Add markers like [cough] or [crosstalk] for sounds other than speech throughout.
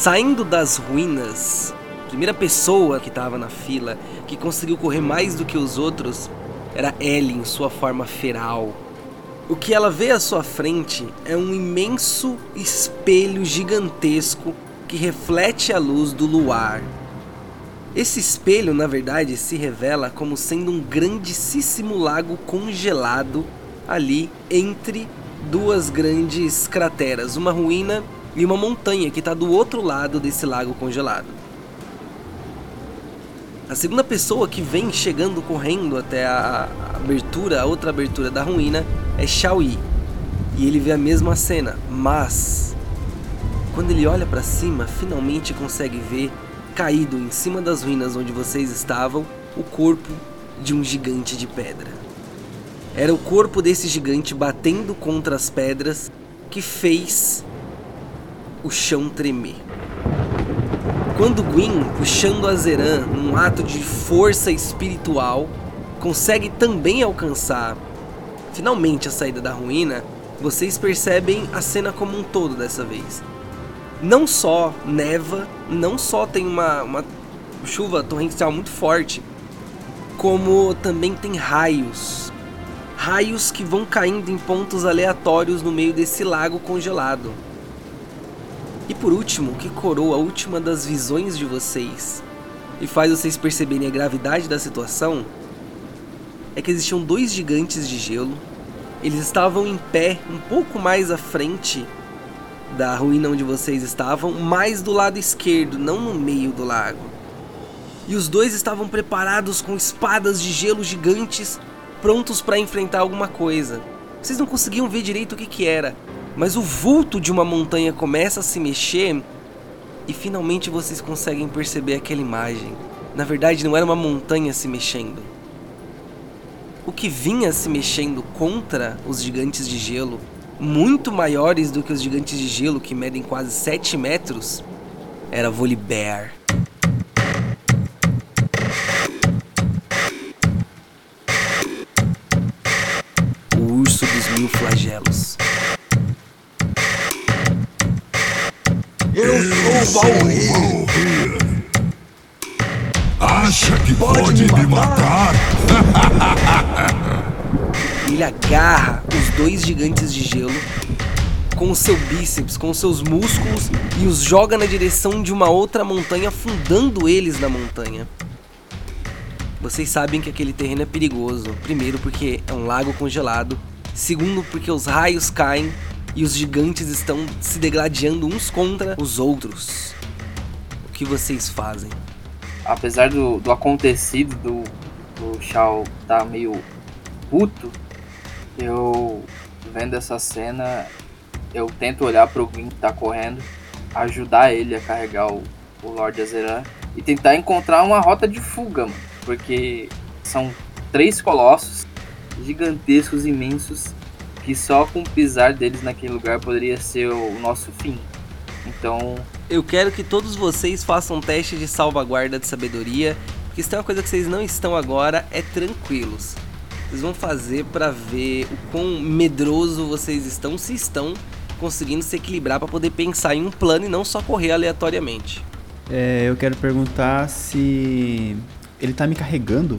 Saindo das ruínas, a primeira pessoa que estava na fila, que conseguiu correr mais do que os outros, era Ellie em sua forma feral. O que ela vê à sua frente é um imenso espelho gigantesco que reflete a luz do luar. Esse espelho, na verdade, se revela como sendo um grandíssimo lago congelado ali entre duas grandes crateras, uma ruína e uma montanha que está do outro lado desse lago congelado. A segunda pessoa que vem chegando correndo até a abertura, a outra abertura da ruína, é Xiao Yi. E ele vê a mesma cena, mas quando ele olha para cima, finalmente consegue ver caído em cima das ruínas onde vocês estavam o corpo de um gigante de pedra. Era o corpo desse gigante batendo contra as pedras que fez o chão tremer. Quando Gwyn, puxando a Zeran num ato de força espiritual, consegue também alcançar finalmente a saída da ruína, vocês percebem a cena como um todo dessa vez. Não só neva, não só tem uma, uma chuva torrencial muito forte, como também tem raios. Raios que vão caindo em pontos aleatórios no meio desse lago congelado. E por último, o que coroa a última das visões de vocês e faz vocês perceberem a gravidade da situação é que existiam dois gigantes de gelo. Eles estavam em pé um pouco mais à frente da ruína onde vocês estavam, mais do lado esquerdo, não no meio do lago. E os dois estavam preparados com espadas de gelo gigantes, prontos para enfrentar alguma coisa. Vocês não conseguiam ver direito o que, que era, mas o vulto de uma montanha começa a se mexer e finalmente vocês conseguem perceber aquela imagem. Na verdade, não era uma montanha se mexendo. O que vinha se mexendo contra os gigantes de gelo, muito maiores do que os gigantes de gelo que medem quase 7 metros, era Volibear. O urso dos mil flagelos. Eu sou Valrir. Acha que pode, me matar? [laughs] Ele agarra os dois gigantes de gelo com o seu bíceps, com os seus músculos e os joga na direção de uma outra montanha, afundando eles na montanha. Vocês sabem que aquele terreno é perigoso. Primeiro, porque é um lago congelado. Segundo, porque os raios caem e os gigantes estão se degladiando uns contra os outros. O que vocês fazem? Apesar do, do acontecido, do, do Shao tá meio puto, eu vendo essa cena, eu tento olhar pro Gwyn que tá correndo, ajudar ele a carregar o, o Lord Azeran e tentar encontrar uma rota de fuga, mano, porque são três colossos gigantescos, imensos, que só com o pisar deles naquele lugar poderia ser o nosso fim. Então, Eu quero que todos vocês façam um teste de salvaguarda de sabedoria, porque se tem uma coisa que vocês não estão agora é tranquilos. Vocês vão fazer pra ver o quão medroso vocês estão, se estão conseguindo se equilibrar pra poder pensar em um plano e não só correr aleatoriamente. É, eu quero perguntar se ele tá me carregando.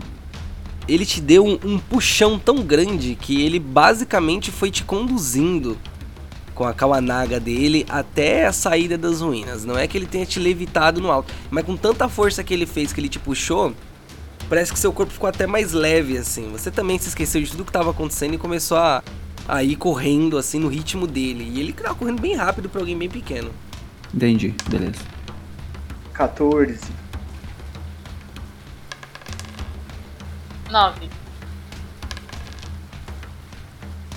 Ele te deu um, um puxão tão grande que ele basicamente foi te conduzindo com a Kawanaga dele até a saída das ruínas. Não é que ele tenha te levitado no alto, mas com tanta força que ele fez que ele te puxou, parece que seu corpo ficou até mais leve assim. Você também se esqueceu de tudo que estava acontecendo e começou a, a ir correndo assim no ritmo dele. E ele tava correndo bem rápido para alguém bem pequeno. Entendi, beleza. 14. 9.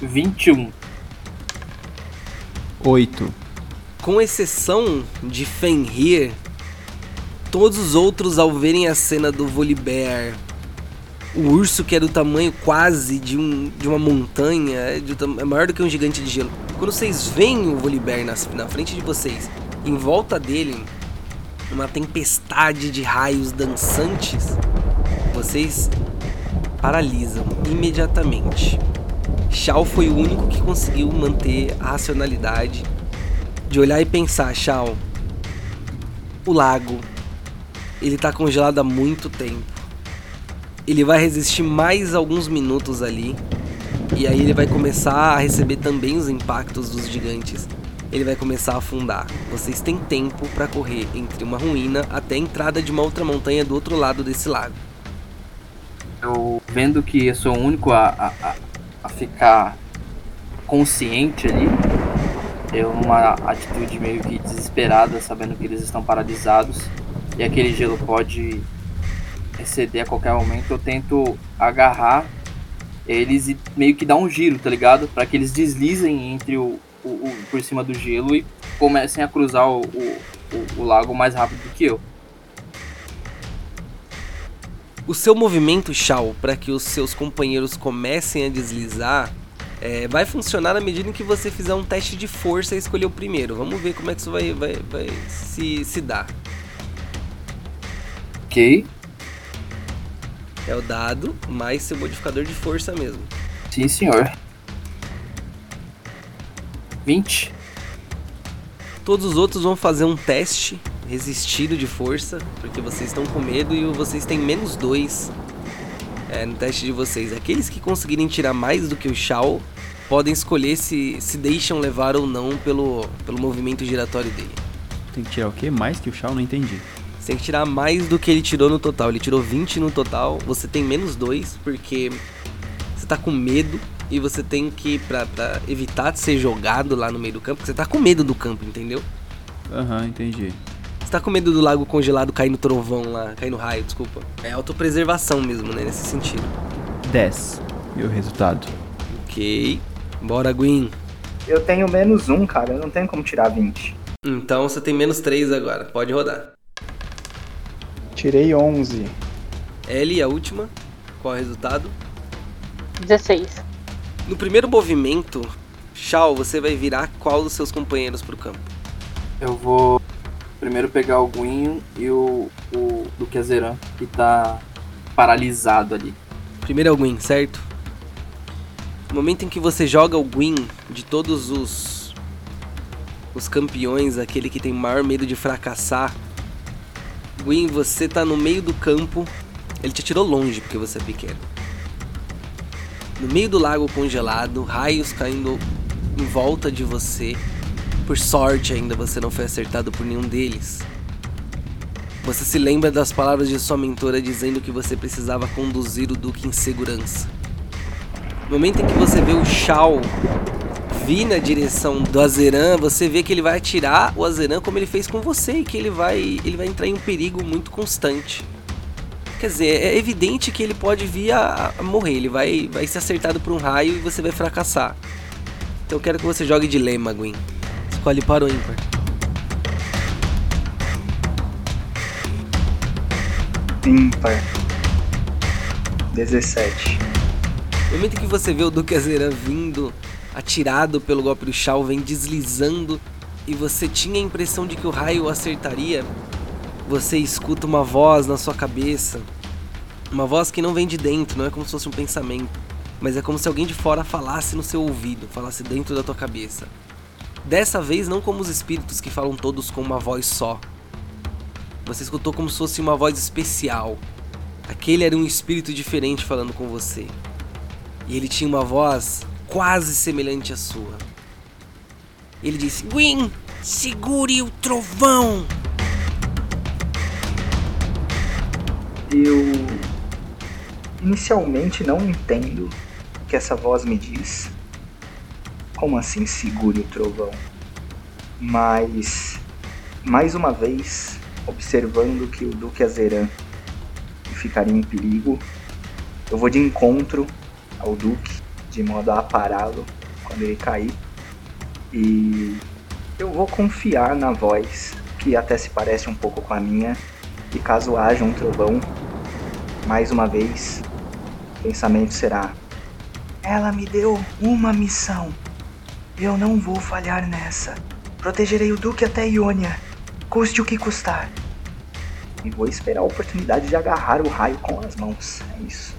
21. 8. Com exceção de Fenrir, todos os outros ao verem a cena do Volibear, o urso que é do tamanho quase de, um, de uma montanha, é, de, é maior do que um gigante de gelo. Quando vocês veem o Volibear na, na frente de vocês, em volta dele, uma tempestade de raios dançantes, vocês paralisam imediatamente. Shao foi o único que conseguiu manter a racionalidade de olhar e pensar, Shao, O lago, ele tá congelado há muito tempo. Ele vai resistir mais alguns minutos ali. E aí ele vai começar a receber também os impactos dos gigantes. Ele vai começar a afundar. Vocês têm tempo para correr entre uma ruína até a entrada de uma outra montanha do outro lado desse lago. Eu vendo que eu sou o único a, a, a- ficar consciente ali, eu numa atitude meio que desesperada, sabendo que eles estão paralisados e aquele gelo pode exceder a qualquer momento, eu tento agarrar eles e meio que dar um giro, tá ligado? Pra que eles deslizem entre o, o, o- por cima do gelo e comecem a cruzar o, o- o lago mais rápido do que eu. O seu movimento, Shao, para que os seus companheiros comecem a deslizar, é, vai funcionar na medida em que você fizer um teste de força e escolher o primeiro. Vamos ver como é que isso vai, vai, vai se, se dar. Ok? É o dado mais seu modificador de força mesmo. Sim, senhor. 20. Todos os outros vão fazer um teste resistido de força, porque vocês estão com medo e vocês têm menos dois é, no teste de vocês. Aqueles que conseguirem tirar mais do que o Shao podem escolher se se deixam levar ou não pelo, pelo movimento giratório dele. Tem que tirar o quê? Mais que o Shao? Não entendi. Você tem que tirar mais do que ele tirou no total. Ele tirou 20 no total, você tem menos 2, porque você tá com medo e você tem que, pra, pra evitar de ser jogado lá no meio do campo, porque você tá com medo do campo, entendeu? Aham, entendi. Você tá com medo do lago congelado cair no trovão lá, cair no raio, desculpa. É autopreservação mesmo, né, nesse sentido. 10. Meu resultado. Ok. Bora, Gwyn. Eu tenho menos um, cara. Eu não tenho como tirar 20. Então você tem menos 3 agora, pode rodar. Tirei 11. Ellie, a última. Qual é o resultado? 16. No primeiro movimento, Shao, você vai virar qual dos seus companheiros pro campo? Eu vou primeiro pegar o Guinho e o, o Duquezeran, que tá paralisado ali. Primeiro é o Gwyn, certo? No momento em que você joga o Gwyn de todos os os campeões, aquele que tem maior medo de fracassar, Gwyn, você tá no meio do campo. Ele te tirou longe porque você é pequeno. No meio do lago congelado, raios caindo em volta de você. Por sorte ainda você não foi acertado por nenhum deles. Você se lembra das palavras de sua mentora dizendo que você precisava conduzir o Duque em segurança. No momento em que você vê o Shao vir na direção do Azeran, você vê que ele vai atirar o Azeran como ele fez com você e que ele vai, ele vai entrar em um perigo muito constante. Quer dizer, é evidente que ele pode vir a, morrer, ele vai, vai ser acertado por um raio e você vai fracassar. Então eu quero que você jogue dilema, Gwen. Escolhe para o ímpar. Ímpar. 17. No momento que você vê o Duque Azeran vindo, atirado pelo golpe do Shao, vem deslizando e você tinha a impressão de que o raio acertaria, você escuta uma voz na sua cabeça. Uma voz que não vem de dentro, não é como se fosse um pensamento, mas é como se alguém de fora falasse no seu ouvido, falasse dentro da tua cabeça. Dessa vez, não como os espíritos que falam todos com uma voz só. Você escutou como se fosse uma voz especial. Aquele era um espírito diferente falando com você. E ele tinha uma voz quase semelhante à sua. Ele disse: Gwyn, segure o trovão! Eu inicialmente não entendo o que essa voz me diz. Como assim segure o trovão? Mas mais uma vez, observando que o Duque Azeran ficaria em perigo, eu vou de encontro ao Duque de modo a pará-lo quando ele cair. E eu vou confiar na voz, que até se parece um pouco com a minha, e caso haja um trovão, mais uma vez, o pensamento será: Ela me deu uma missão. Eu não vou falhar nessa. Protegerei o Duque até Ionia, custe o que custar. E vou esperar a oportunidade de agarrar o raio com as mãos. É isso.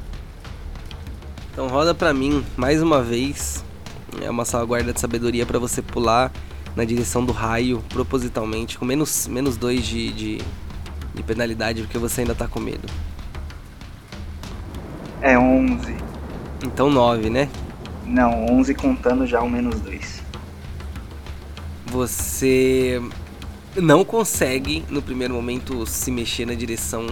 Então roda pra mim mais uma vez. É uma salvaguarda de sabedoria pra você pular na direção do raio, propositalmente, com menos, menos dois de, de, de penalidade, porque você ainda tá com medo. É 11. Então 9, né? Não, 11 contando já o menos 2. Você não consegue, no primeiro momento, se mexer na direção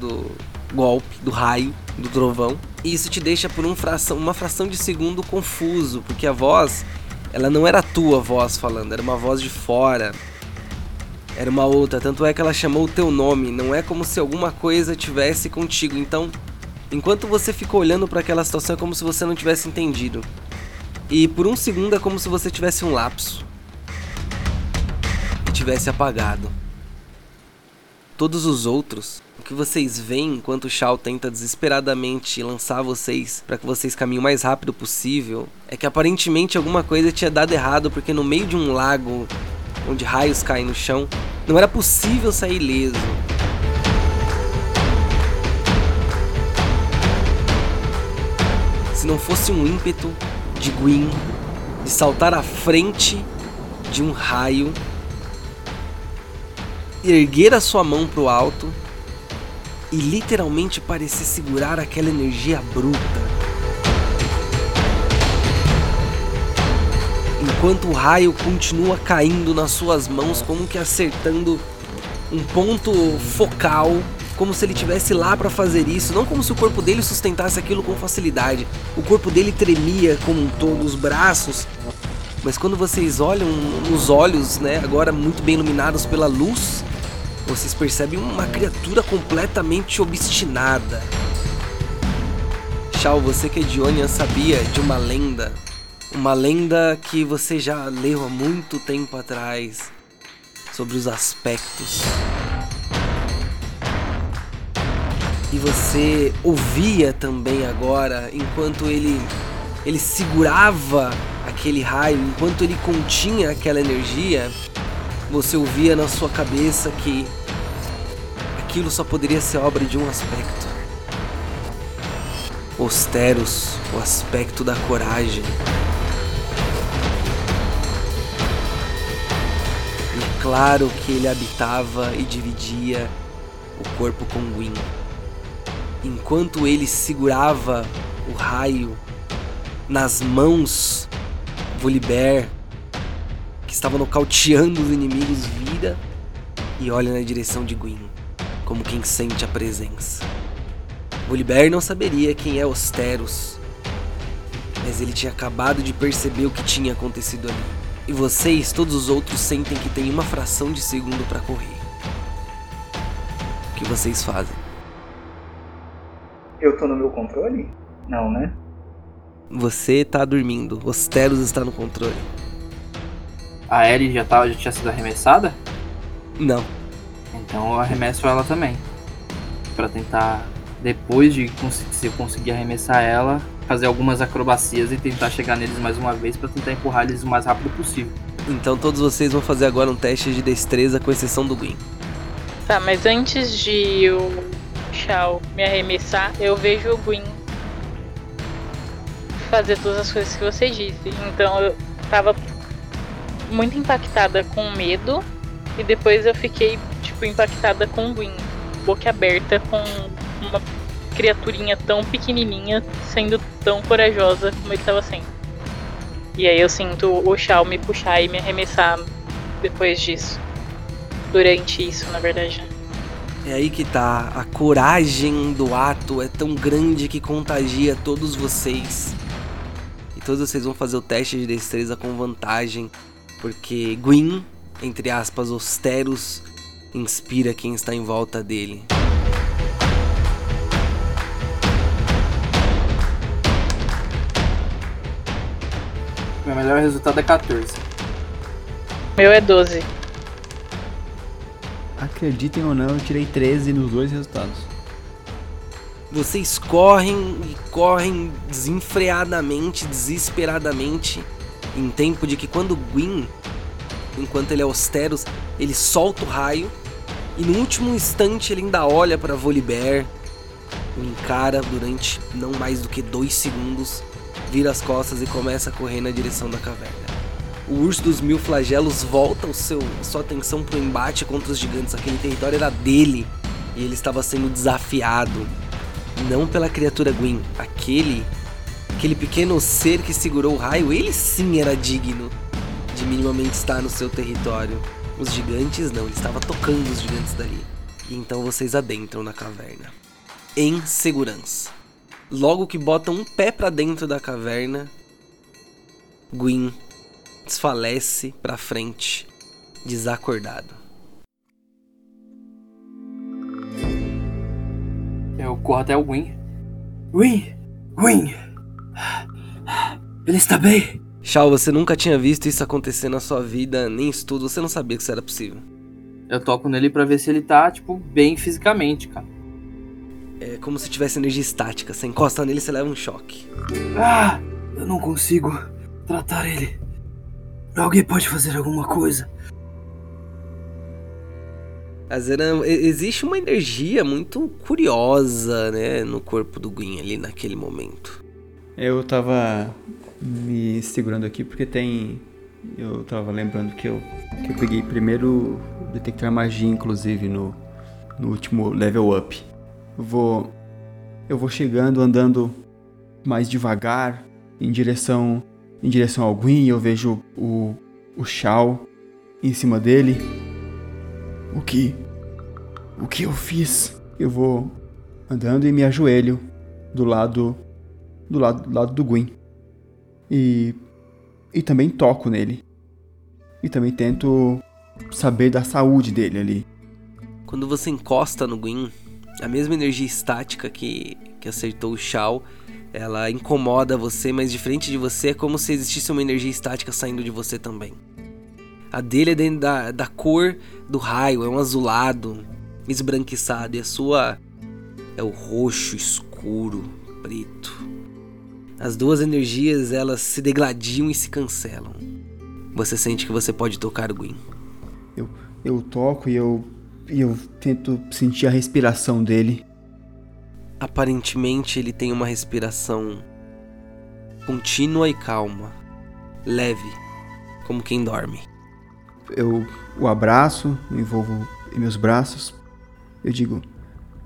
do golpe, do raio, do trovão. E isso te deixa por um fração, uma fração de segundo confuso, porque a voz, ela não era a tua voz falando, era uma voz de fora. Era uma outra, tanto é que ela chamou o teu nome, não é como se alguma coisa tivesse contigo. Então, enquanto você ficou olhando para aquela situação, é como se você não tivesse entendido. E por um segundo é como se você tivesse um lapso e tivesse apagado. Todos os outros, o que vocês veem enquanto o Shao tenta desesperadamente lançar vocês para que vocês caminhem o mais rápido possível, é que aparentemente alguma coisa tinha dado errado porque no meio de um lago onde raios caem no chão, não era possível sair ileso. Não fosse um ímpeto de Gwyn de saltar à frente de um raio, erguer a sua mão para o alto e literalmente parecer segurar aquela energia bruta. Enquanto o raio continua caindo nas suas mãos, como que acertando um ponto focal, como se ele tivesse lá para fazer isso, não como se o corpo dele sustentasse aquilo com facilidade. O corpo dele tremia como um todo, os braços. Mas quando vocês olham nos olhos, né, agora muito bem iluminados pela luz, vocês percebem uma criatura completamente obstinada. Shao, você que é de Onian sabia de uma lenda. Uma lenda que você já leu há muito tempo atrás sobre os aspectos. E você ouvia também agora enquanto ele ele segurava aquele raio, enquanto ele continha aquela energia, você ouvia na sua cabeça que aquilo só poderia ser obra de um aspecto. Osteros, o aspecto da coragem. E claro que ele habitava e dividia o corpo com Gwyn. Enquanto ele segurava o raio nas mãos, Volibear, que estava nocauteando os inimigos, vira e olha na direção de Gwyn, como quem sente a presença. Volibear não saberia quem é Osteros, mas ele tinha acabado de perceber o que tinha acontecido ali. E vocês, todos os outros, sentem que tem uma fração de segundo para correr. O que vocês fazem? Eu tô no meu controle? Não, né? Você tá dormindo, Osteros está no controle. A Ellie já, tava, já tinha sido arremessada? Não. Então eu arremesso ela também. Pra tentar, depois de se eu conseguir arremessar ela, fazer algumas acrobacias e tentar chegar neles mais uma vez pra tentar empurrar eles o mais rápido possível. Então todos vocês vão fazer agora um teste de destreza com exceção do Gwyn. Tá, mas antes de o Me arremessar, eu vejo o Gwyn fazer todas as coisas que você disse. Então eu tava muito impactada com medo e depois eu fiquei tipo impactada com o Gwyn, boca aberta com uma criaturinha tão pequenininha sendo tão corajosa como ele estava sendo. E aí eu sinto o Shao me puxar e me arremessar depois disso. Durante isso, na verdade. É aí que tá. A coragem do ato é tão grande que contagia todos vocês. E todos vocês vão fazer o teste de destreza com vantagem. Porque Gwyn, entre aspas, Osteros, inspira quem está em volta dele. Meu melhor resultado é 14. Meu é 12. Acreditem ou não, eu tirei 13 nos dois resultados. Vocês correm e correm desenfreadamente, desesperadamente, em tempo de que quando Gwyn, enquanto ele é austeros, ele solta o raio e no último instante ele ainda olha para Volibear, o encara durante não mais do que dois segundos, vira as costas e começa a correr na direção da caverna. O urso dos mil flagelos volta o seu, sua atenção pro embate contra os gigantes. Aquele território era dele e ele estava sendo desafiado. Não pela criatura Gwyn, aquele aquele pequeno ser que segurou o raio, ele sim era digno de minimamente estar no seu território. Os gigantes não, ele estava tocando os gigantes dali. E então vocês adentram na caverna. Em segurança. Logo que botam um pé para dentro da caverna, Gwyn desfalece para frente, desacordado. Eu corro até o Gwyn. Gwyn! Gwyn! Ele está bem? Shao, você nunca tinha visto isso acontecer na sua vida, nem estudo, você não sabia que isso era possível. Eu toco nele pra ver se ele tá, tipo, bem fisicamente, cara. É como se tivesse energia estática. Você encosta nele e você leva um choque. Ah! Eu não consigo tratar ele. Alguém pode fazer alguma coisa. Azeran, existe uma energia muito curiosa, né, no corpo do Gwyn ali naquele momento. Eu tava me segurando aqui porque tem. Eu tava lembrando que eu, que eu peguei primeiro detectar magia, inclusive, no, no último level up. Eu vou. Eu vou chegando, andando mais devagar em direção. Em direção ao Gwyn, eu vejo o. o Shao em cima dele. O que? O que eu fiz? Eu vou andando e me ajoelho do lado do lado, do lado do Gwyn. E e também toco nele. E também tento saber da saúde dele ali. Quando você encosta no Gwyn, a mesma energia estática que, que acertou o Shao, ela incomoda você, mas diferente de você, é como se existisse uma energia estática saindo de você também. A dele é dentro da, da cor do raio, é um azulado, esbranquiçado, e a sua é o roxo escuro, preto. As duas energias elas se degladiam e se cancelam. Você sente que você pode tocar o Gwyn. Eu, eu toco e eu, e eu tento sentir a respiração dele. Aparentemente ele tem uma respiração contínua e calma, leve, como quem dorme. Eu o abraço, me envolvo em meus braços. Eu digo: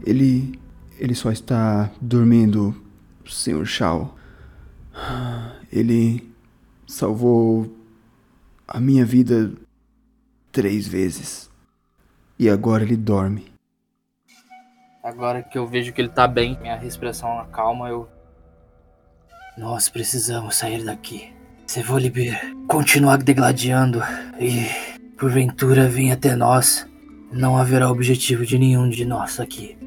Ele. Ele só está dormindo, Sr. Shao. Ele salvou a minha vida três vezes. E agora ele dorme. Agora que eu vejo que ele tá bem, minha respiração acalma, eu. Nós precisamos sair daqui. Se Volibear continuar degladiando e porventura vir até nós, não haverá objetivo de nenhum de nós aqui.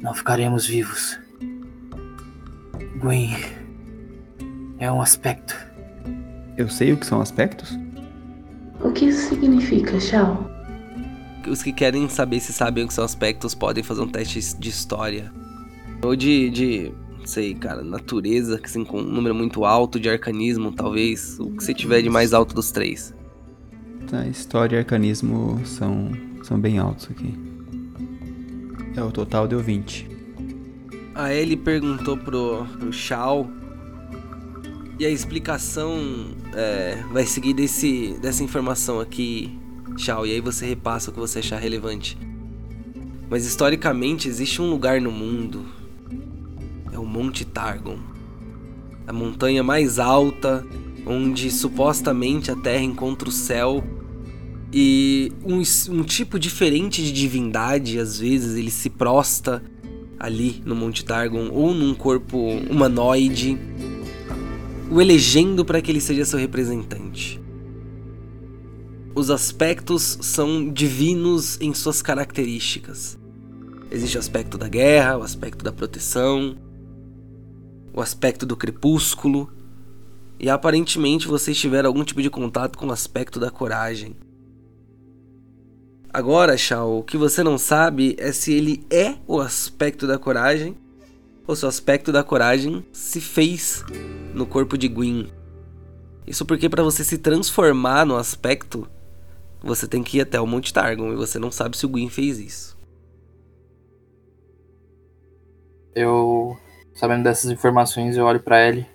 Não ficaremos vivos. Gwen é um aspecto. Eu sei o que são aspectos? O que isso significa, Shao? Os que querem saber se sabem o que são aspectos podem fazer um teste de história. Ou de, de não sei, cara, natureza, que assim, com um número muito alto, de arcanismo, talvez. O que você tiver de mais alto dos três. Tá, história e arcanismo são, são bem altos aqui. É, o total deu 20. A Ellie perguntou pro, pro Shao. E a explicação é, vai seguir desse, dessa informação aqui, Shao. E aí você repassa o que você achar relevante. Mas historicamente existe um lugar no mundo. É o Monte Targon. A montanha mais alta, onde supostamente a Terra encontra o céu. E um, um tipo diferente de divindade, às vezes, ele se prosta ali no Monte Targon ou num corpo humanoide, o elegendo para que ele seja seu representante. Os aspectos são divinos em suas características. Existe o aspecto da guerra, o aspecto da proteção, o aspecto do crepúsculo, e aparentemente vocês tiveram algum tipo de contato com o aspecto da coragem. Agora, Shao, o que você não sabe é se ele é o aspecto da coragem ou se o aspecto da coragem se fez no corpo de Gwyn. Isso porque para você se transformar no aspecto, você tem que ir até o Monte Targon e você não sabe se o Gwyn fez isso. Eu, sabendo dessas informações, eu olho para ele.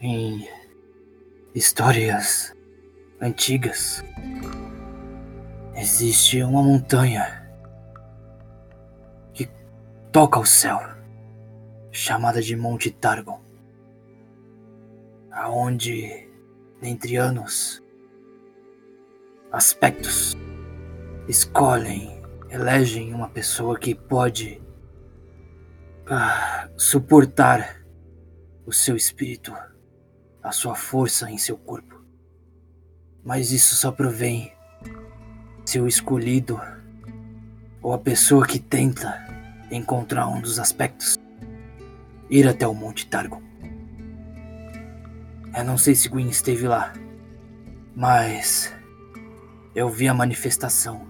Em histórias antigas. Existe uma montanha que toca o céu, chamada de Monte Targon, aonde, dentre anos, aspectos escolhem, elegem uma pessoa que pode ah, suportar o seu espírito, a sua força em seu corpo. Mas isso só provém se o escolhido ou a pessoa que tenta encontrar um dos aspectos ir até o Monte Targon. Eu não sei se Gwyn esteve lá, mas eu vi a manifestação.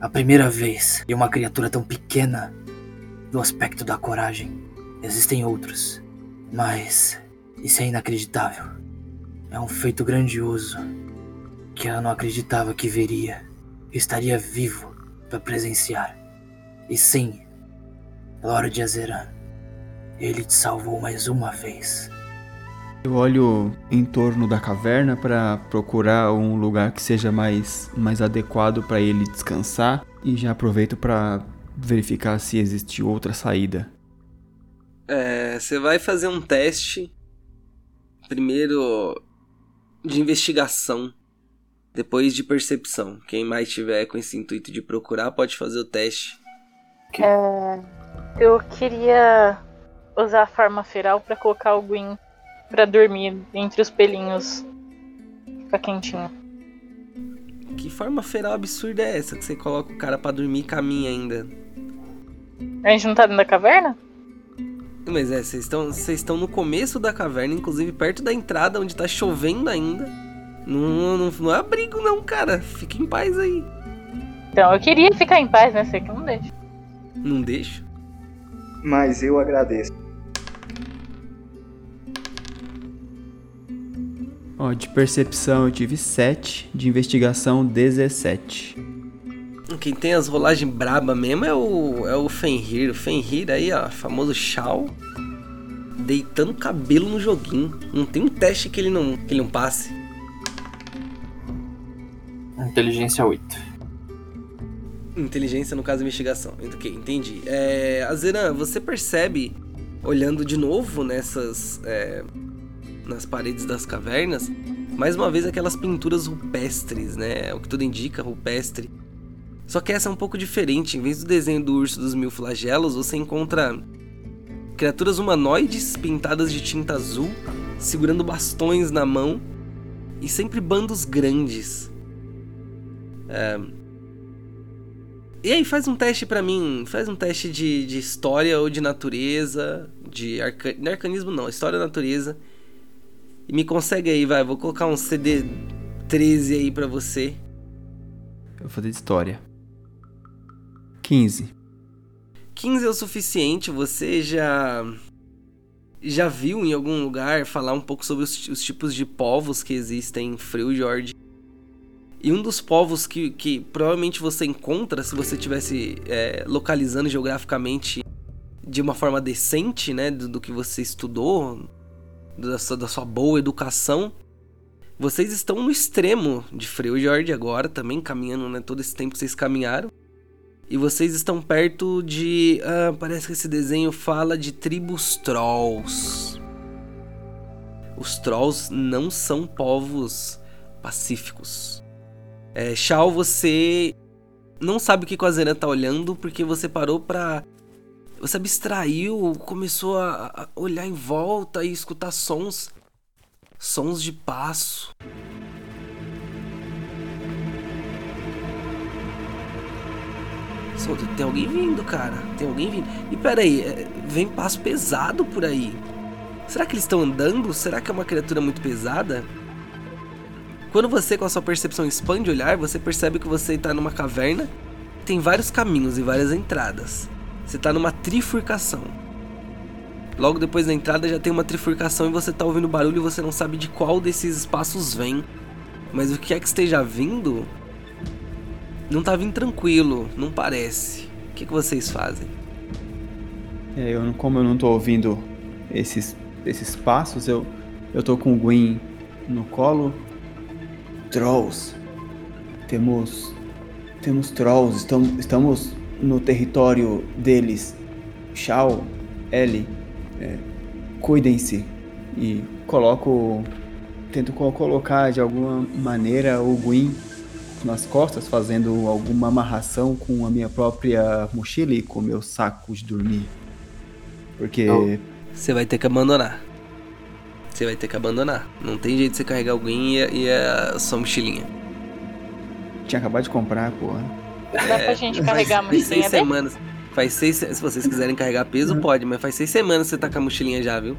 A primeira vez de uma criatura tão pequena do aspecto da coragem. Existem outros, mas isso é inacreditável. É um feito grandioso que eu não acreditava que veria, estaria vivo para presenciar. E sim, Lord Azeran, ele te salvou mais uma vez. Eu olho em torno da caverna para procurar um lugar que seja mais, mais adequado para ele descansar e já aproveito para verificar se existe outra saída. É, você vai fazer um teste primeiro de investigação, depois de percepção. Quem mais tiver com esse intuito de procurar pode fazer o teste. É, eu queria usar a forma feral para colocar o Gwyn pra dormir entre os pelinhos. Ficar quentinho. Que forma feral absurda é essa que você coloca o cara pra dormir e caminha ainda? A gente não tá dentro da caverna? Mas é, vocês estão, vocês estão no começo da caverna, inclusive perto da entrada, onde tá chovendo ainda. Não, não, não é abrigo não, cara. Fica em paz aí. Então, eu queria ficar em paz, né? Sei que não deixa. Não deixa? Mas eu agradeço. Ó, de percepção eu tive 7, de investigação 17. Quem tem as rolagens braba mesmo é o, é o Fenrir. O Fenrir aí, ó, famoso Shao. Deitando cabelo no joguinho. Não tem um teste que ele não, que ele não passe. Inteligência 8. Inteligência, no caso, investigação. Ok, entendi. É, Azeran, você percebe, olhando de novo nessas. é, nas paredes das cavernas, mais uma vez aquelas pinturas rupestres, né? É o que tudo indica, rupestre. Só que essa é um pouco diferente. Em vez do desenho do urso dos mil flagelos, você encontra criaturas humanoides pintadas de tinta azul, segurando bastões na mão e sempre bandos grandes. É, E aí, faz um teste pra mim. Faz um teste de, de história ou de natureza. De, arca... arcanismo, não. História natureza. E me consegue aí, vai. Vou colocar um CD 13 aí pra você. Eu vou fazer de história. 15. 15 é o suficiente. Você já. Já viu em algum lugar falar um pouco sobre os, os tipos de povos que existem em Freljord? E um dos povos que, que provavelmente você encontra se você estivesse é, localizando geograficamente de uma forma decente, né, do, do que você estudou, da sua, da sua boa educação, vocês estão no extremo de Freljord agora, também caminhando, né, todo esse tempo que vocês caminharam. E vocês estão perto de. Ah, parece que esse desenho fala de tribos trolls. Os trolls não são povos pacíficos. É, Shao, você não sabe o que Azeran tá olhando porque você parou pra. Você abstraiu, começou a olhar em volta e escutar sons. Sons de passo. Tem alguém vindo, cara. Tem alguém vindo. E peraí, é, vem passo pesado por aí. Será que eles estão andando? Será que é uma criatura muito pesada? Quando você, com a sua percepção, expande o olhar, você percebe que você está numa caverna. Tem vários caminhos e várias entradas. Você está numa trifurcação. Logo depois da entrada já tem uma trifurcação e você está ouvindo barulho e você não sabe de qual desses espaços vem. Mas o que é que esteja vindo, não tá vindo tranquilo, não parece. O que, que vocês fazem? É, eu, como eu não tô ouvindo esses, esses passos, eu, eu tô com o Gwyn no colo. Trolls. Temos. Temos trolls. Estamos, estamos no território deles. Shao, Ellie, é, cuidem-se. E coloco. Tento co- colocar de alguma maneira o Gwyn nas costas, fazendo alguma amarração com a minha própria mochila e com o meu saco de dormir. Porque. Você vai ter que abandonar. Você vai ter que abandonar. Não tem jeito de você carregar alguém e, a- e a sua mochilinha. Tinha acabado de comprar, porra. Dá pra gente carregar a Faz seis mochilinha dele? semanas. Faz seis se se vocês quiserem carregar peso, pode, mas faz seis semanas que você tá com a mochilinha já, viu?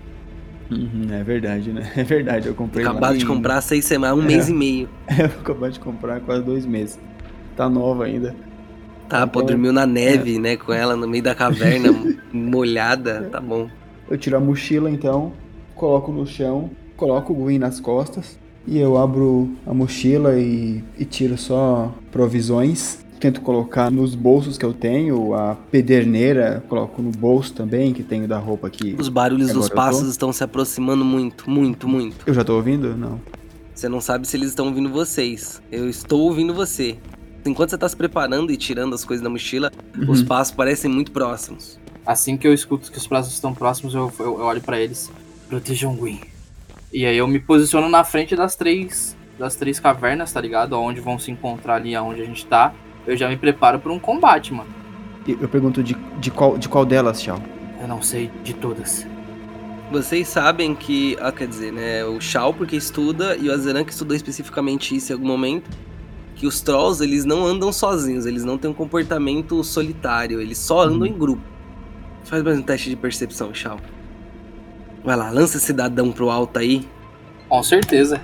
Uhum, é verdade, né? É verdade, eu comprei Acabado de comprar seis semanas, um É. mês e meio. [laughs] eu acabei de comprar quase dois meses. Tá nova ainda. Tá, pô, Então, dormiu na neve, né? Com ela no meio da caverna, [laughs] molhada. Tá bom. Eu tiro a mochila então, coloco no chão, coloco o Gwyn nas costas e eu abro a mochila e, e tiro só provisões. Tento colocar nos bolsos que eu tenho, a pederneira, coloco no bolso também, que tenho da roupa aqui. Os barulhos dos passos estão se aproximando muito, muito, muito. Eu já tô ouvindo? Não. Você não sabe se eles estão ouvindo vocês. Eu estou ouvindo você. Enquanto você tá se preparando e tirando as coisas da mochila, Uhum. os passos parecem muito próximos. Assim que eu escuto que os braços estão próximos, eu, eu, eu olho pra eles. Protejam Gwyn. E aí eu me posiciono na frente das três das três cavernas, tá ligado? Onde vão se encontrar ali aonde a gente tá. Eu já me preparo pra um combate, mano. Eu pergunto de, de, qual, de qual delas, Tchau? Eu não sei de todas. Vocês sabem que, ah, quer dizer, né, o Shao porque estuda e o Azeran que estudou especificamente isso em algum momento, que os Trolls, eles não andam sozinhos, eles não têm um comportamento solitário, eles só andam em grupo. Faz mais um teste de percepção, Shao. Vai lá, lança esse cidadão pro alto aí. Com certeza.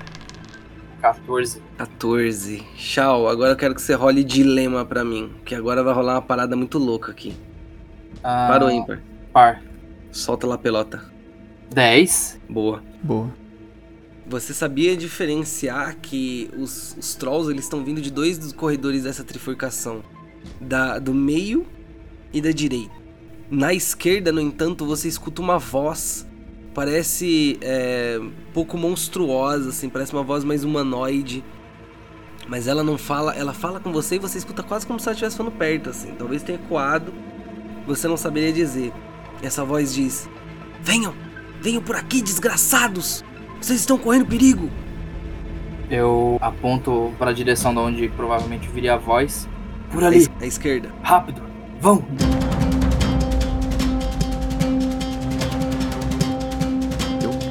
14. 14. Shao, agora eu quero que você role dilema pra mim, que agora vai rolar uma parada muito louca aqui. Ah, Parou ímpar. Par. Solta lá a pelota. 10. Boa. Boa. Você sabia diferenciar que os, os trolls eles estão vindo de dois dos corredores dessa trifurcação, da do meio e da direita. Na esquerda, no entanto, você escuta uma voz, parece é, um pouco monstruosa, assim, parece uma voz mais humanoide. Mas ela não fala, ela fala com você e você escuta quase como se ela estivesse falando perto, assim. Talvez tenha ecoado, você não saberia dizer. E essa voz diz: Venham, venham por aqui, desgraçados! Vocês estão correndo perigo! Eu aponto pra direção de onde provavelmente viria a voz. Por ali. À esquerda. Rápido. Vão.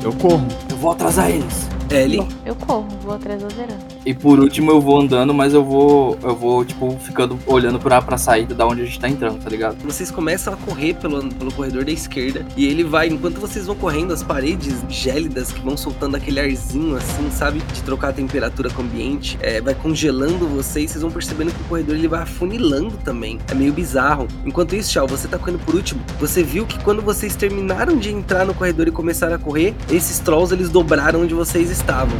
Eu, corro. Eu vou atrasar eles. Ellie, Eu corro, vou atrás do Zeran. E por último eu vou andando, mas eu vou. Eu vou, tipo, ficando olhando pra, pra saída da onde a gente tá entrando, tá ligado? vocês começam a correr pelo, pelo corredor da esquerda e ele vai, enquanto vocês vão correndo, as paredes gélidas que vão soltando aquele arzinho assim, sabe? De trocar a temperatura com o ambiente, é, vai congelando vocês. Vocês vão percebendo que o corredor ele vai afunilando também. É meio bizarro. Enquanto isso, Shao, você tá correndo por último. Você viu que quando vocês terminaram de entrar no corredor e começaram a correr, esses trolls eles dobraram onde vocês estavam.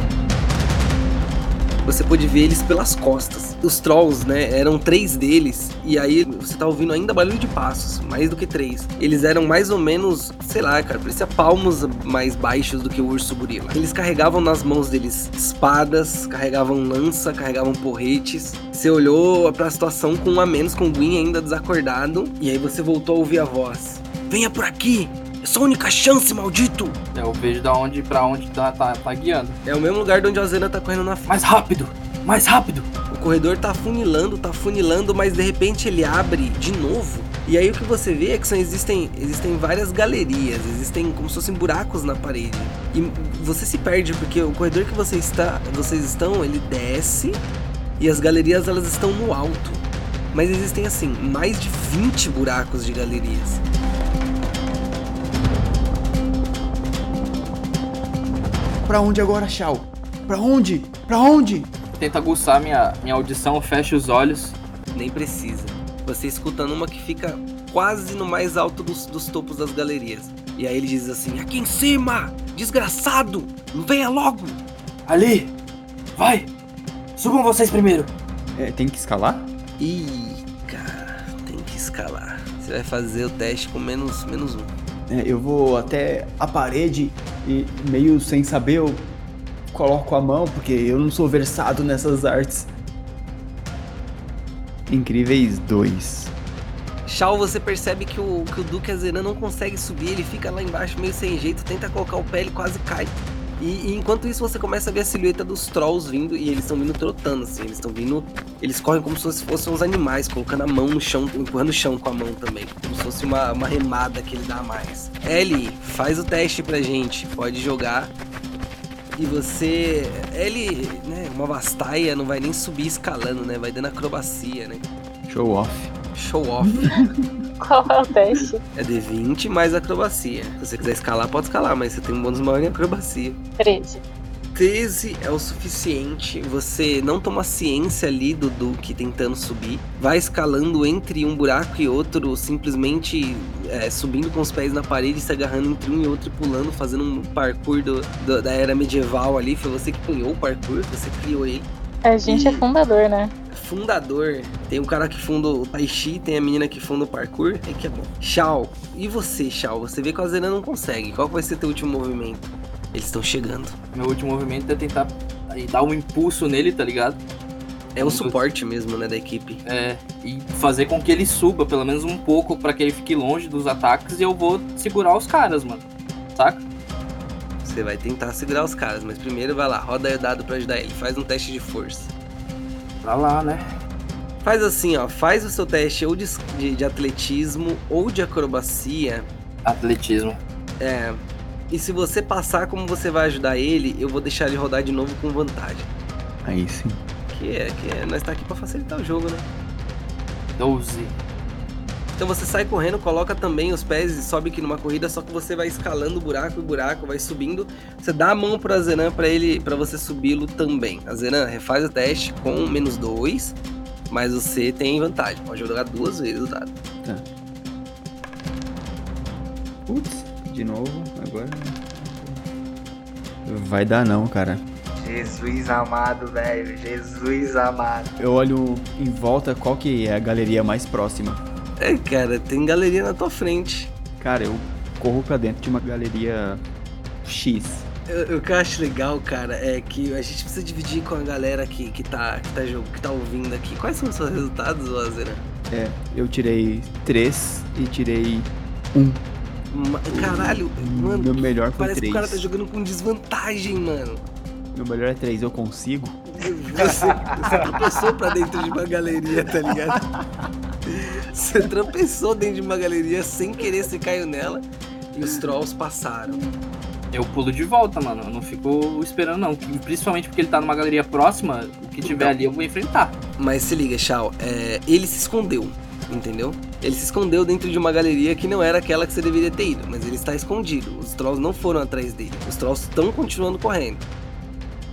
Você pôde ver eles pelas costas. Os trolls, né? Eram três deles. E aí você tá ouvindo ainda barulho de passos, mais do que três. Eles eram mais ou menos, sei lá, cara, parecia palmos mais baixos do que o urso gorila. Eles carregavam nas mãos deles espadas, carregavam lança, carregavam porretes. Você olhou pra situação com um a menos, com o Gwyn ainda desacordado. E aí você voltou a ouvir a voz: Venha por aqui! É sua única chance, maldito! Eu vejo da onde pra onde tá, tá, tá guiando. É o mesmo lugar de onde a Zena tá correndo na frente. Mais rápido! Mais rápido! O corredor tá funilando, tá funilando, mas de repente ele abre de novo. E aí o que você vê é que são, existem, existem várias galerias, existem como se fossem buracos na parede. E você se perde porque o corredor que você está, vocês estão, ele desce e as galerias elas estão no alto. Mas existem assim, mais de 20 buracos de galerias. Pra onde agora, Shao? Pra onde? Pra onde? Tenta aguçar minha, minha audição, fecha os olhos. Nem precisa. Você escuta numa que fica quase no mais alto dos, dos topos das galerias. E aí ele diz assim: Aqui em cima! Desgraçado! Venha logo! Ali! Vai! Subam vocês primeiro! É, tem que escalar? Ih, cara, tem que escalar. Você vai fazer o teste com menos, menos um. É, eu vou até a parede e meio sem saber eu coloco a mão, porque eu não sou versado nessas artes. Incríveis 2. Shao, você percebe que o, que o Duque Azeran não consegue subir, ele fica lá embaixo meio sem jeito, tenta colocar o pé, ele quase cai. E, e enquanto isso você começa a ver a silhueta dos trolls vindo e eles estão vindo trotando, assim, eles estão vindo. Eles correm como se fossem uns animais, colocando a mão no chão, empurrando o chão com a mão também. Como se fosse uma, uma remada que ele dá a mais. Ellie, faz o teste pra gente. Pode jogar. E você. Ele, né, uma vastaia, não vai nem subir escalando, né? Vai dando acrobacia, né? Show off. Show off. [laughs] Qual é o teste? É D20 mais acrobacia. Se você quiser escalar, pode escalar, mas você tem um bônus maior em acrobacia. 13. 13 é o suficiente, você não toma ciência ali do Duque tentando subir, vai escalando entre um buraco e outro, simplesmente é, subindo com os pés na parede, se agarrando entre um e outro e pulando, fazendo um parkour do- do- da era medieval ali. Foi você que cunhou o parkour, você criou ele. A gente é fundador, né? Fundador, tem um cara que funda o Tai Chi, tem a menina que funda o parkour, é que é bom. Shao, e você, Shao? Você vê que o Azena não consegue. Qual vai ser teu último movimento? Eles estão chegando. Meu último movimento é tentar dar um impulso nele, tá ligado? É o suporte mesmo, né, da equipe. É, e fazer com que ele suba pelo menos um pouco pra que ele fique longe dos ataques e eu vou segurar os caras, mano. Saca? Você vai tentar segurar os caras, mas primeiro vai lá, roda o dado pra ajudar ele. Faz um teste de força. Lá, né? Faz assim, ó. Faz o seu teste ou de, de, de atletismo ou de acrobacia. Atletismo. É. E se você passar como você vai ajudar ele, eu vou deixar ele rodar de novo com vantagem. Aí sim. Que é, que é, nós tá aqui pra facilitar o jogo, né? 12. Então você sai correndo, coloca também os pés e sobe aqui numa corrida, só que você vai escalando buraco e buraco, vai subindo. Você dá a mão pro Azenan pra ele, para você subi-lo também. Azenan, refaz o teste com menos dois, mas você tem vantagem. Pode jogar duas vezes o dado. Putz, de novo, agora. Vai dar não, cara. Jesus amado, velho. Jesus amado. Eu olho em volta qual que é a galeria mais próxima. É, cara, tem galeria na tua frente. Cara, eu corro pra dentro de uma galeria X. O que eu acho legal, cara, é que a gente precisa dividir com a galera que, que, tá, que, tá, que tá ouvindo aqui. Quais são os seus resultados, Azenan? É, eu tirei 3 e tirei 1. Ma- Caralho, mano, Meu melhor foi parece que 3. o cara tá jogando com desvantagem, mano. Meu melhor é 3, eu consigo? Você, você tropeçou pra dentro de uma galeria, tá ligado? Você tropeçou dentro de uma galeria sem querer, você caiu nela e os trolls passaram. Eu pulo de volta, mano. Eu não fico esperando, não. Principalmente porque ele tá numa galeria próxima. O que tiver Então. ali eu vou enfrentar. Mas se liga, Shao, é, ele se escondeu, entendeu? Ele se escondeu dentro de uma galeria que não era aquela que você deveria ter ido, mas ele está escondido. Os trolls não foram atrás dele. Os trolls estão continuando correndo.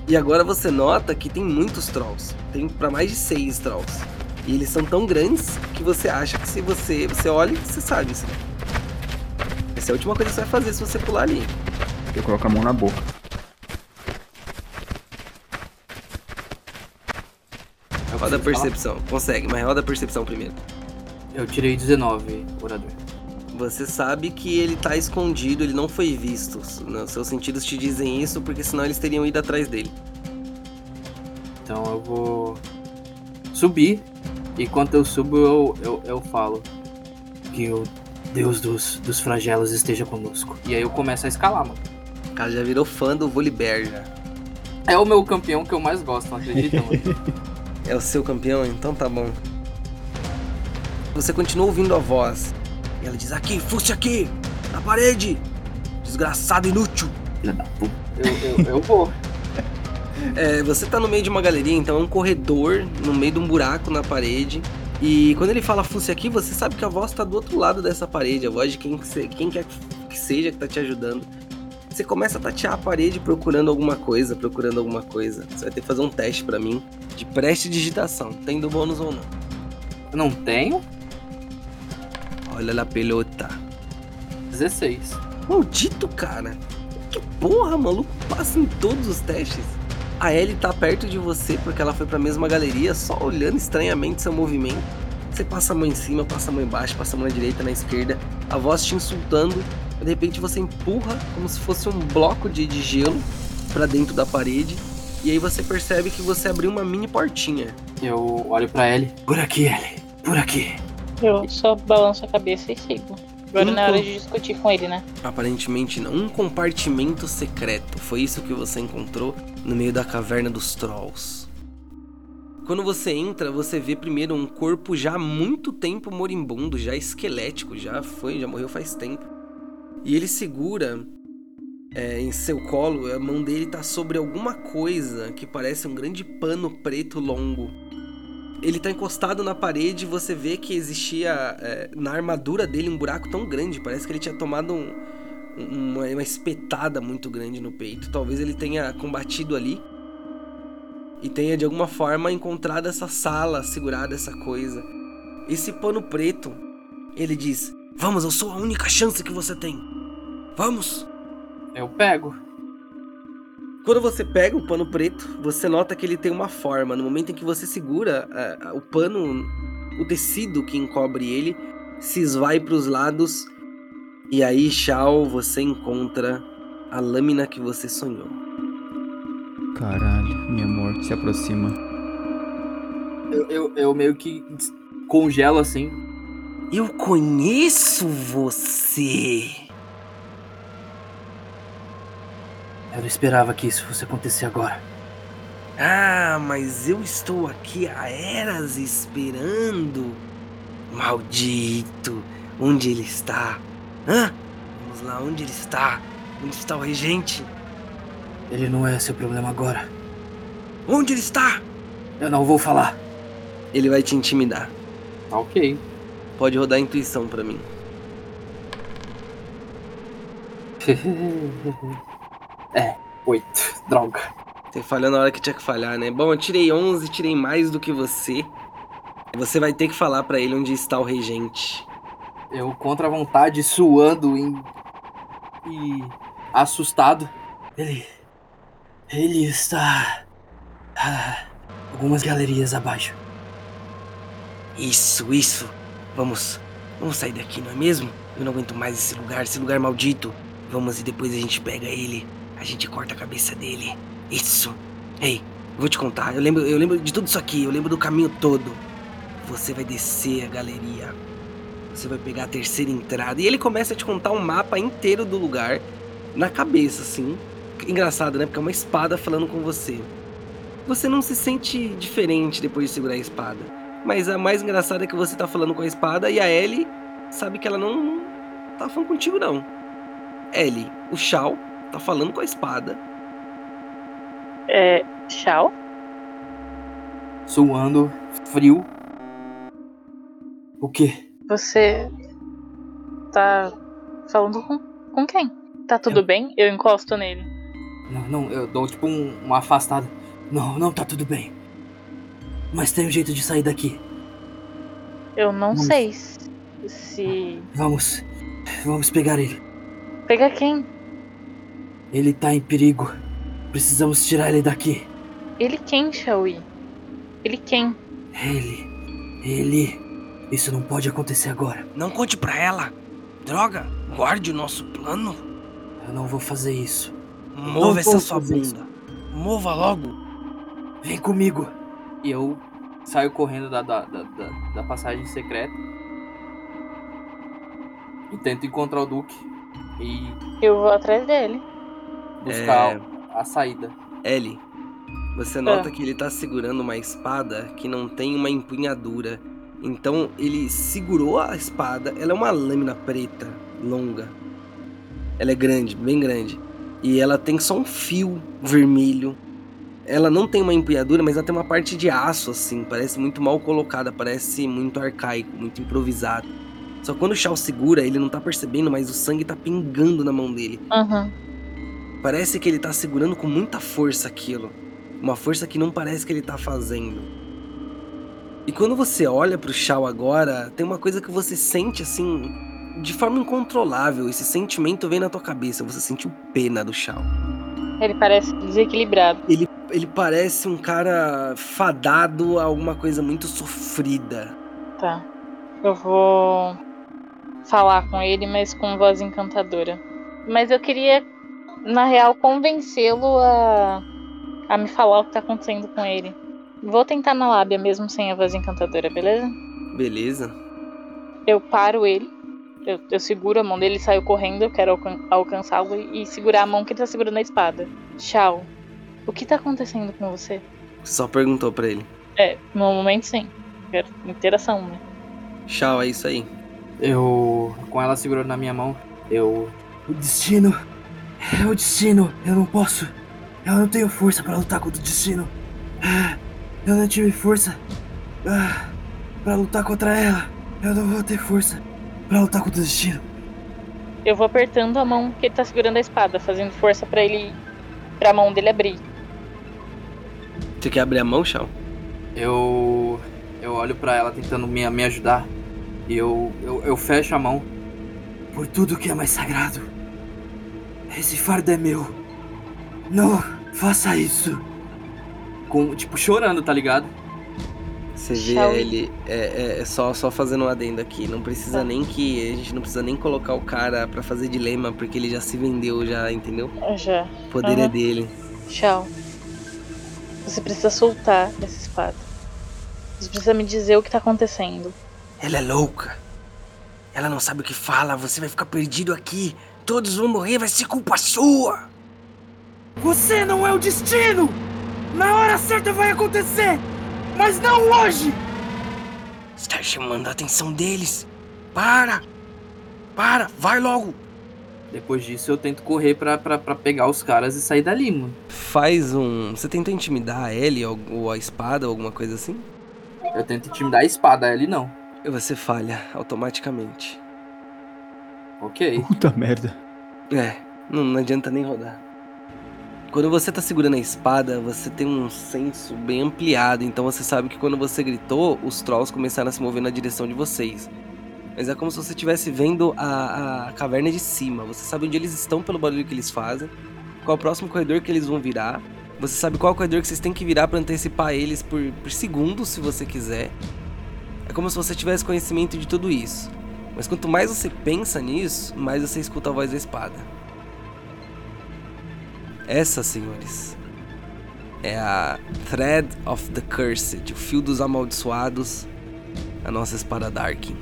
E agora você nota que tem muitos trolls. Tem pra mais de seis trolls. E eles são tão grandes que você acha que se você, você olha, você sabe isso. Essa é a última coisa que você vai fazer se você pular ali. Eu coloco a mão na boca. Roda a percepção. Consegue, mas roda a percepção primeiro. Eu tirei 19, orador. Você sabe que ele tá escondido, ele não foi visto. Seus sentidos te dizem isso, porque senão eles teriam ido atrás dele. Então eu vou subir. E enquanto eu subo, eu, eu, eu falo que o Deus dos, dos flagelos esteja conosco. E aí eu começo a escalar, mano. O cara já virou fã do Volibear já. É o meu campeão que eu mais gosto, não acredita, mano? [laughs] É o seu campeão? Então tá bom. Você continua ouvindo a voz. E ela diz: Aqui, fuste aqui! Na parede! Desgraçado inútil! Filha da puta. Eu, eu, eu vou. [laughs] É, você tá no meio de uma galeria, então é um corredor no meio de um buraco na parede. E quando ele fala fusse aqui, você sabe que a voz tá do outro lado dessa parede, a voz de quem, quem quer que seja que tá te ajudando. Você começa a tatear a parede procurando alguma coisa, procurando alguma coisa. Você vai ter que fazer um teste pra mim de prestidigitação, tendo bônus ou não. Não tenho. Olha a pelota. 16. Maldito, cara. Que porra, maluco. Passa em todos os testes. A Ellie tá perto de você porque ela foi pra mesma galeria, só olhando estranhamente seu movimento. Você passa a mão em cima, passa a mão embaixo, passa a mão na direita, na esquerda. A voz te insultando. De repente você empurra como se fosse um bloco de, de gelo. pra dentro da parede. E aí você percebe que você abriu uma mini portinha. Eu olho pra Ellie. Por aqui, Ellie. Por aqui. Eu só balanço a cabeça e sigo. Agora não é hora Então- de discutir com ele, né? Aparentemente não. Um compartimento secreto. Foi isso que você encontrou no meio da caverna dos Trolls. Quando você entra, você vê primeiro um corpo já há muito tempo moribundo, já esquelético, já foi, já morreu faz tempo. E ele segura é, em seu colo, a mão dele tá sobre alguma coisa que parece um grande pano preto longo. Ele tá encostado na parede e você vê que existia é, na armadura dele um buraco tão grande. Parece que ele tinha tomado um- um- uma, uma espetada muito grande no peito. Talvez ele tenha combatido ali e tenha de alguma forma encontrado essa sala, segurado essa coisa. Esse pano preto, ele diz: Vamos, eu sou a única chance que você tem. Vamos! Eu pego. Quando você pega o pano preto, você nota que ele tem uma forma. No momento em que você segura ah, o pano, o tecido que encobre ele se esvai para os lados. E aí, Shao, você encontra a lâmina que você sonhou. Caralho, minha morte se aproxima. Eu, eu, eu meio que congelo assim. Eu conheço você. Eu não esperava que isso fosse acontecer agora. Ah, mas eu estou aqui há eras esperando. Maldito, onde ele está? Hã? Vamos lá, onde ele está? Onde está o regente? Ele não é seu problema agora. Onde ele está? Eu não vou falar. Ele vai te intimidar. Tá ok. Pode rodar a intuição pra mim. [laughs] é, oito. Droga. Você falhou na hora que tinha que falhar, né? Bom, eu tirei 11, tirei mais do que você. Você vai ter que falar pra ele onde está o regente. Eu contra a vontade, suando e, e assustado. Ele. Ele está. ah, algumas galerias abaixo. Isso, isso. Vamos. Vamos sair daqui, não é mesmo? Eu não aguento mais esse lugar, esse lugar maldito. Vamos e depois a gente pega ele. A gente corta a cabeça dele. Isso. Ei, vou te contar. Eu lembro, eu lembro de tudo isso aqui. Eu lembro do caminho todo. Você vai descer a galeria. Você vai pegar a terceira entrada. E ele começa a te contar um mapa inteiro do lugar. Na cabeça, assim. Engraçado, né? Porque é uma espada falando com você. Você não se sente diferente depois de segurar a espada. Mas a mais engraçada é que você tá falando com a espada e a Ellie sabe que ela não tá falando contigo, não. Ellie, o Shao tá falando com a espada. É. Tchau. Suando, frio. O quê? Você. Tá. falando com, com quem? Tá tudo Eu- bem? Eu encosto nele. Não, não, eu dou tipo um, uma afastada. Não, não tá tudo bem. Mas tem um jeito de sair daqui. Eu não Vamos. sei se- se. Vamos. Vamos pegar ele. Pegar quem? Ele tá em perigo. Precisamos tirar ele daqui. Ele quem, Shaui? Ele quem? Ele. Ele. Isso não pode acontecer agora. Não conte pra ela. Droga, guarde o nosso plano. Eu não vou fazer isso. Mova Não essa sua fazer isso. bunda. Mova logo. Vem comigo. E eu saio correndo da, da, da, da- da passagem secreta. E tento encontrar o Duque. E Eu vou atrás dele. Buscar É. a saída. Ellie, você nota que ele tá segurando uma espada que não tem uma empunhadura. Então ele segurou a espada, ela é uma lâmina preta, longa. Ela é grande, bem grande. E ela tem só um fio vermelho. Ela não tem uma empunhadura, mas ela tem uma parte de aço, assim. Parece muito mal colocada, parece muito arcaico, muito improvisado. Só que quando o Shao segura, ele não tá percebendo, mas o sangue tá pingando na mão dele. Aham. Parece que ele tá segurando com muita força aquilo. Uma força que não parece que ele tá fazendo. E quando você olha pro Shao agora, tem uma coisa que você sente assim, de forma incontrolável. Esse sentimento vem na tua cabeça. Você sente o pena do Shao. Ele parece desequilibrado. Ele parece um cara fadado a alguma coisa muito sofrida. Tá. Eu vou falar com ele, mas com voz encantadora. Mas eu queria na real, convencê-lo a, a me falar o que tá acontecendo com ele. Vou tentar na lábia mesmo sem a voz encantadora, beleza? Beleza. Eu paro ele. Eu, eu seguro a mão dele, saio correndo, eu quero alcan alcançá-lo e segurar a mão que ele tá segurando a espada. Shao, o que tá acontecendo com você? Só perguntou pra ele. É, no momento sim. Quero interação, né? Shao, é isso aí. Eu, com ela segurando na minha mão, eu. O destino. É o destino. Eu não posso. Eu não tenho força pra lutar contra o destino. Ah, Eu não tive força ah, pra lutar contra ela. Eu não vou ter força pra lutar contra o destino. Eu vou apertando a mão que ele tá segurando a espada, fazendo força pra ele. pra mão dele abrir. Você quer abrir a mão, Shao? Eu. Eu olho pra ela tentando me, me ajudar. E eu, eu, eu fecho a mão. Por tudo que é mais sagrado. Esse fardo é meu. Não faça isso. Com, tipo, chorando, tá ligado? Você vê Shall ele. É, é- é só, só fazendo um adendo aqui. Não precisa Tá. nem que. A gente não precisa nem colocar o cara pra fazer dilema, porque ele já se vendeu, já, entendeu? Já. O poder Aham. é dele. Shao. Você precisa soltar essa espada. Você precisa me dizer o que tá acontecendo. Ela é louca. Ela não sabe o que fala, você vai ficar perdido aqui. Todos vão morrer, vai ser culpa sua. Você não é o destino! Na hora certa vai acontecer! Mas não hoje! Está chamando a atenção deles. Para! Para! Vai logo! Depois disso eu tento correr pra, pra, pra pegar os caras e sair dali, mano. Faz um. Você tentou intimidar a Ellie ou, a espada ou alguma coisa assim? Eu tento intimidar a espada, ele não. E você falha automaticamente. Ok. Puta merda. É, não, não adianta nem rodar. Quando você tá segurando a espada, você tem um senso bem ampliado, então você sabe que quando você gritou, os trolls começaram a se mover na direção de vocês. Mas é como se você estivesse vendo a, a caverna de cima. Você sabe onde eles estão pelo barulho que eles fazem, qual o próximo corredor que eles vão virar. Você sabe qual corredor que vocês têm que virar pra antecipar eles por, por segundos, se você quiser. É como se você tivesse conhecimento de tudo isso. Mas quanto mais você pensa nisso, mais você escuta a voz da espada. Essa, senhores, é a Thread of the Cursed, o fio dos amaldiçoados, a nossa espada Darkin.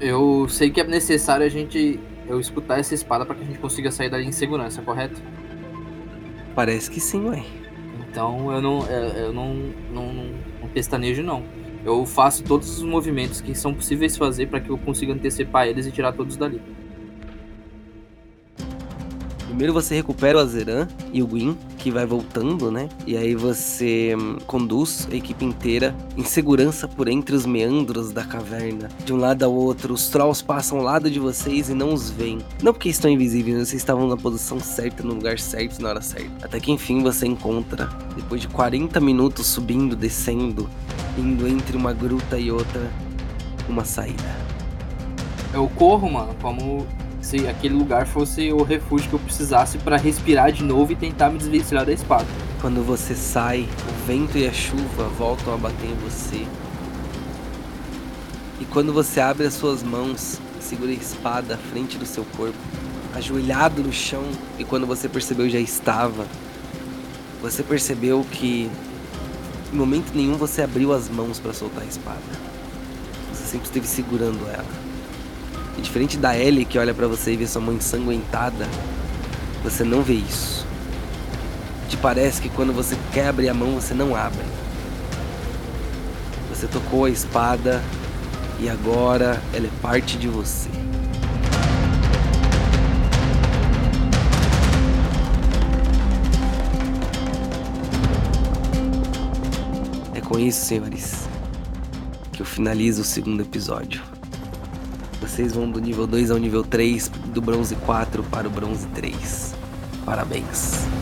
Eu sei que é necessário a gente eu escutar essa espada pra que a gente consiga sair dali em segurança, correto? Parece que sim, ué. Então eu não eu eu não, não, não, não pestanejo não. Eu faço todos os movimentos que são possíveis fazer pra que eu consiga antecipar eles e tirar todos dali. Primeiro você recupera o Azeran e o Gwyn, que vai voltando, né? E aí você hum, conduz a equipe inteira em segurança por entre os meandros da caverna. De um lado ao outro, os trolls passam ao lado de vocês e não os veem. Não porque estão invisíveis, vocês estavam na posição certa, no lugar certo, na hora certa. Até que enfim você encontra, depois de 40 minutos subindo, descendo, indo entre uma gruta e outra, uma saída. Eu corro, mano, como se aquele lugar fosse o refúgio que eu precisasse pra respirar de novo e tentar me desvencilhar da espada. Quando você sai, o vento e a chuva voltam a bater em você. E quando você abre as suas mãos, segura a espada à frente do seu corpo, ajoelhado no chão, e quando você percebeu já estava, você percebeu que em momento nenhum você abriu as mãos para soltar a espada. Você sempre esteve segurando ela. E diferente da Ellie que olha para você e vê sua mão ensanguentada, você não vê isso. Te parece que quando você quer abrir a mão, você não abre. Você tocou a espada e agora ela é parte de você. Isso, senhores, que eu finalizo o segundo episódio. Vocês vão do nível 2 ao nível 3, do bronze 4 para o bronze 3. Parabéns.